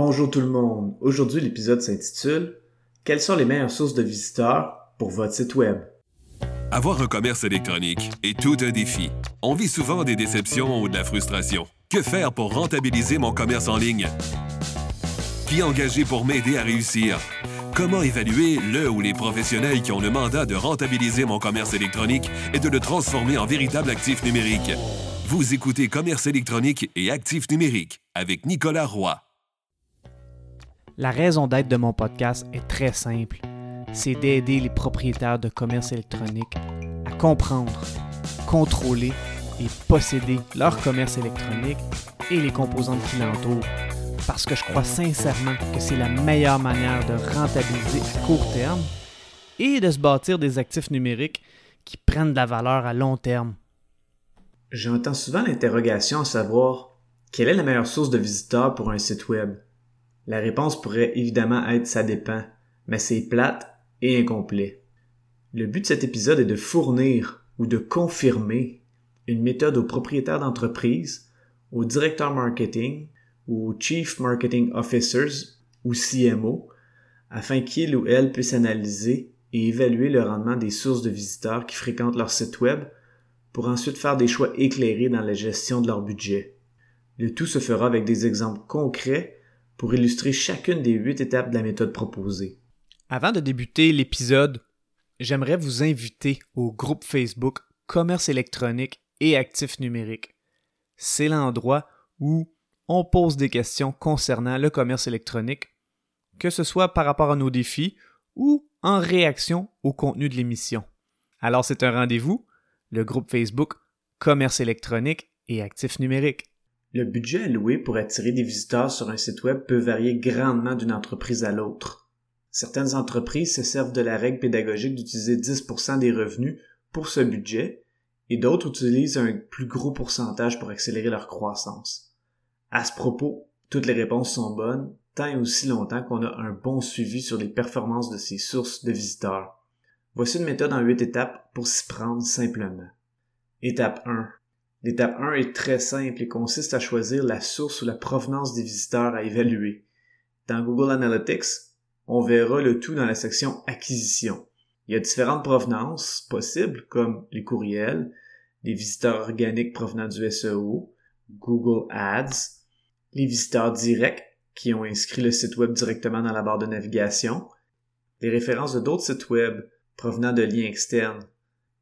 Bonjour tout le monde. Aujourd'hui, l'épisode s'intitule Quelles sont les meilleures sources de visiteurs pour votre site web? Avoir un commerce électronique est tout un défi. On vit souvent des déceptions ou de la frustration. Que faire pour rentabiliser mon commerce en ligne? Qui engager pour m'aider à réussir? Comment évaluer le ou les professionnels qui ont le mandat de rentabiliser mon commerce électronique et de le transformer en véritable actif numérique? Vous écoutez Commerce électronique et actif numérique avec Nicolas Roy. La raison d'être de mon podcast est très simple. C'est d'aider les propriétaires de commerce électronique à comprendre, contrôler et posséder leur commerce électronique et les composantes qui l'entourent. Parce que je crois sincèrement que c'est la meilleure manière de rentabiliser à court terme et de se bâtir des actifs numériques qui prennent de la valeur à long terme. J'entends souvent l'interrogation à savoir quelle est la meilleure source de visiteurs pour un site web? La réponse pourrait évidemment être ça dépend, mais c'est plate et incomplet. Le but de cet épisode est de fournir ou de confirmer une méthode aux propriétaires d'entreprise, aux directeurs marketing ou aux chief marketing officers ou CMO afin qu'ils ou elles puissent analyser et évaluer le rendement des sources de visiteurs qui fréquentent leur site web pour ensuite faire des choix éclairés dans la gestion de leur budget. Le tout se fera avec des exemples concrets pour illustrer chacune des huit étapes de la méthode proposée. Avant de débuter l'épisode, j'aimerais vous inviter au groupe Facebook Commerce électronique et actifs numériques. C'est l'endroit où on pose des questions concernant le commerce électronique, que ce soit par rapport à nos défis ou en réaction au contenu de l'émission. Alors c'est un rendez-vous, le groupe Facebook Commerce électronique et actifs numériques. Le budget alloué pour attirer des visiteurs sur un site web peut varier grandement d'une entreprise à l'autre. Certaines entreprises se servent de la règle pédagogique d'utiliser 10% des revenus pour ce budget et d'autres utilisent un plus gros pourcentage pour accélérer leur croissance. À ce propos, toutes les réponses sont bonnes tant et aussi longtemps qu'on a un bon suivi sur les performances de ces sources de visiteurs. Voici une méthode en 8 étapes pour s'y prendre simplement. Étape 1. L'étape 1 est très simple et consiste à choisir la source ou la provenance des visiteurs à évaluer. Dans Google Analytics, on verra le tout dans la section Acquisition. Il y a différentes provenances possibles comme les courriels, les visiteurs organiques provenant du SEO, Google Ads, les visiteurs directs qui ont inscrit le site web directement dans la barre de navigation, les références de d'autres sites web provenant de liens externes,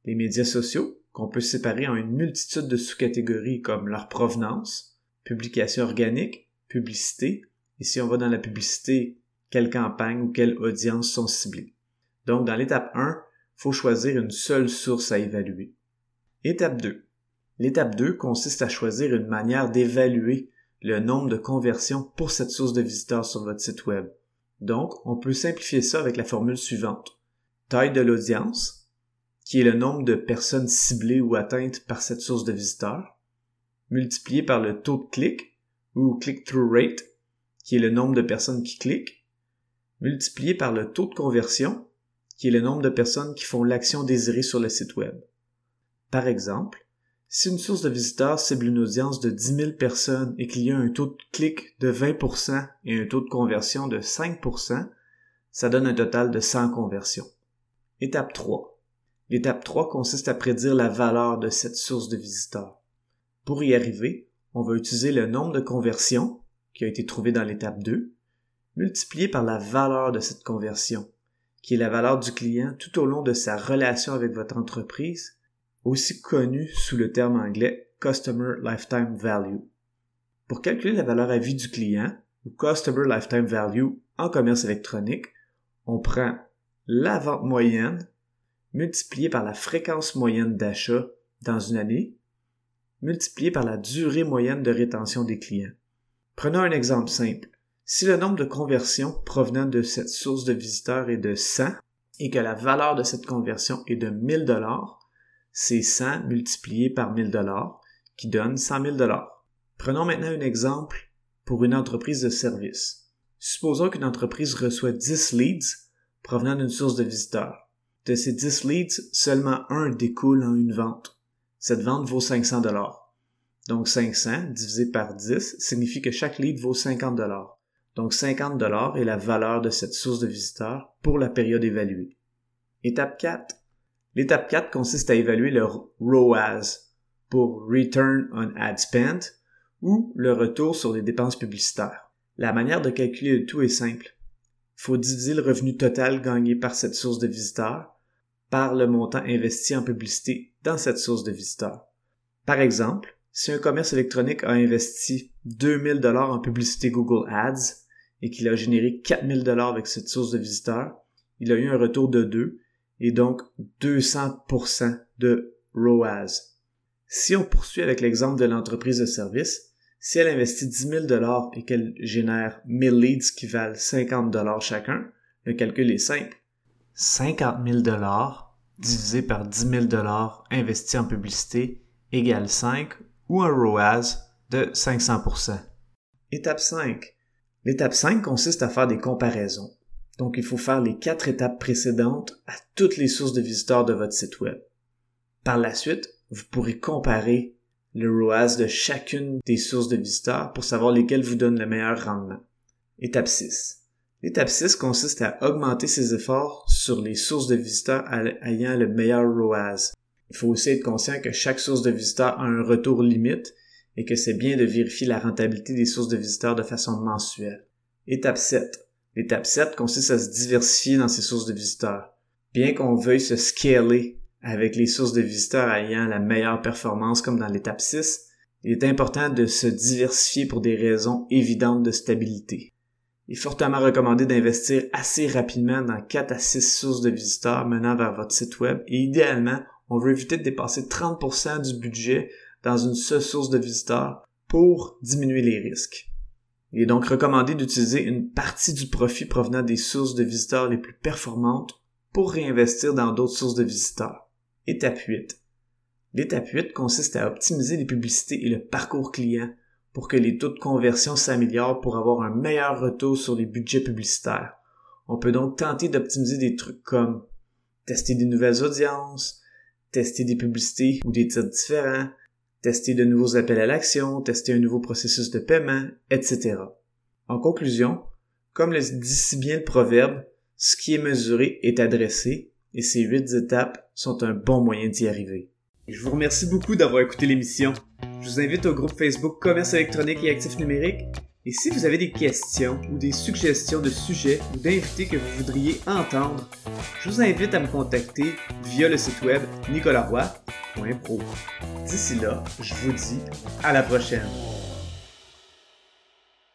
les médias sociaux qu'on peut séparer en une multitude de sous-catégories comme leur provenance, publication organique, publicité, et si on va dans la publicité, quelle campagne ou quelle audience sont ciblées. Donc, dans l'étape 1, il faut choisir une seule source à évaluer. Étape 2. L'étape 2 consiste à choisir une manière d'évaluer le nombre de conversions pour cette source de visiteurs sur votre site web. Donc, on peut simplifier ça avec la formule suivante. Taille de l'audience, qui est le nombre de personnes ciblées ou atteintes par cette source de visiteurs, multiplié par le taux de clic ou click-through rate, qui est le nombre de personnes qui cliquent, multiplié par le taux de conversion, qui est le nombre de personnes qui font l'action désirée sur le site web. Par exemple, si une source de visiteurs cible une audience de 10 000 personnes et qu'il y a un taux de clic de 20% et un taux de conversion de 5%, ça donne un total de 100 conversions. Étape 3. L'étape 3 consiste à prédire la valeur de cette source de visiteurs. Pour y arriver, on va utiliser le nombre de conversions qui a été trouvé dans l'étape 2, multiplié par la valeur de cette conversion, qui est la valeur du client tout au long de sa relation avec votre entreprise, aussi connue sous le terme anglais Customer Lifetime Value. Pour calculer la valeur à vie du client, ou Customer Lifetime Value en commerce électronique, on prend la vente moyenne multiplié par la fréquence moyenne d'achat dans une année, multiplié par la durée moyenne de rétention des clients. Prenons un exemple simple. Si le nombre de conversions provenant de cette source de visiteurs est de 100 et que la valeur de cette conversion est de 1000 dollars, c'est 100 multiplié par 1000 dollars qui donne 100 000 dollars. Prenons maintenant un exemple pour une entreprise de service. Supposons qu'une entreprise reçoit 10 leads provenant d'une source de visiteurs. De ces 10 leads, seulement un découle en une vente. Cette vente vaut 500 dollars. Donc 500 divisé par 10 signifie que chaque lead vaut 50 dollars. Donc 50 dollars est la valeur de cette source de visiteurs pour la période évaluée. Étape 4. L'étape 4 consiste à évaluer le ROAS pour Return on Ad Spent ou le retour sur les dépenses publicitaires. La manière de calculer le tout est simple. Il faut diviser le revenu total gagné par cette source de visiteurs par le montant investi en publicité dans cette source de visiteurs. Par exemple, si un commerce électronique a investi 2000 dollars en publicité Google Ads et qu'il a généré 4000 dollars avec cette source de visiteurs, il a eu un retour de 2 et donc 200% de ROAS. Si on poursuit avec l'exemple de l'entreprise de service, si elle investit 10 000 dollars et qu'elle génère 1000 leads qui valent 50 dollars chacun, le calcul est simple. 50 000 dollars divisé par 10 000 dollars investis en publicité égale 5 ou un ROAS de 500%. Étape 5. L'étape 5 consiste à faire des comparaisons. Donc il faut faire les quatre étapes précédentes à toutes les sources de visiteurs de votre site web. Par la suite, vous pourrez comparer le ROAS de chacune des sources de visiteurs pour savoir lesquelles vous donnent le meilleur rendement. Étape 6. L'étape 6 consiste à augmenter ses efforts sur les sources de visiteurs ayant le meilleur ROAS. Il faut aussi être conscient que chaque source de visiteurs a un retour limite et que c'est bien de vérifier la rentabilité des sources de visiteurs de façon mensuelle. Étape 7. L'étape 7 consiste à se diversifier dans ses sources de visiteurs. Bien qu'on veuille se scaler avec les sources de visiteurs ayant la meilleure performance comme dans l'étape 6, il est important de se diversifier pour des raisons évidentes de stabilité. Il est fortement recommandé d'investir assez rapidement dans 4 à 6 sources de visiteurs menant vers votre site web et idéalement, on veut éviter de dépasser 30% du budget dans une seule source de visiteurs pour diminuer les risques. Il est donc recommandé d'utiliser une partie du profit provenant des sources de visiteurs les plus performantes pour réinvestir dans d'autres sources de visiteurs. Étape 8. L'étape 8 consiste à optimiser les publicités et le parcours client pour que les taux de conversion s'améliorent pour avoir un meilleur retour sur les budgets publicitaires. On peut donc tenter d'optimiser des trucs comme tester des nouvelles audiences, tester des publicités ou des titres différents, tester de nouveaux appels à l'action, tester un nouveau processus de paiement, etc. En conclusion, comme le dit si bien le proverbe, ce qui est mesuré est adressé et ces huit étapes sont un bon moyen d'y arriver. Je vous remercie beaucoup d'avoir écouté l'émission. Je vous invite au groupe Facebook Commerce électronique et actifs numériques. Et si vous avez des questions ou des suggestions de sujets ou d'invités que vous voudriez entendre, je vous invite à me contacter via le site web nicolaroy.pro. D'ici là, je vous dis à la prochaine.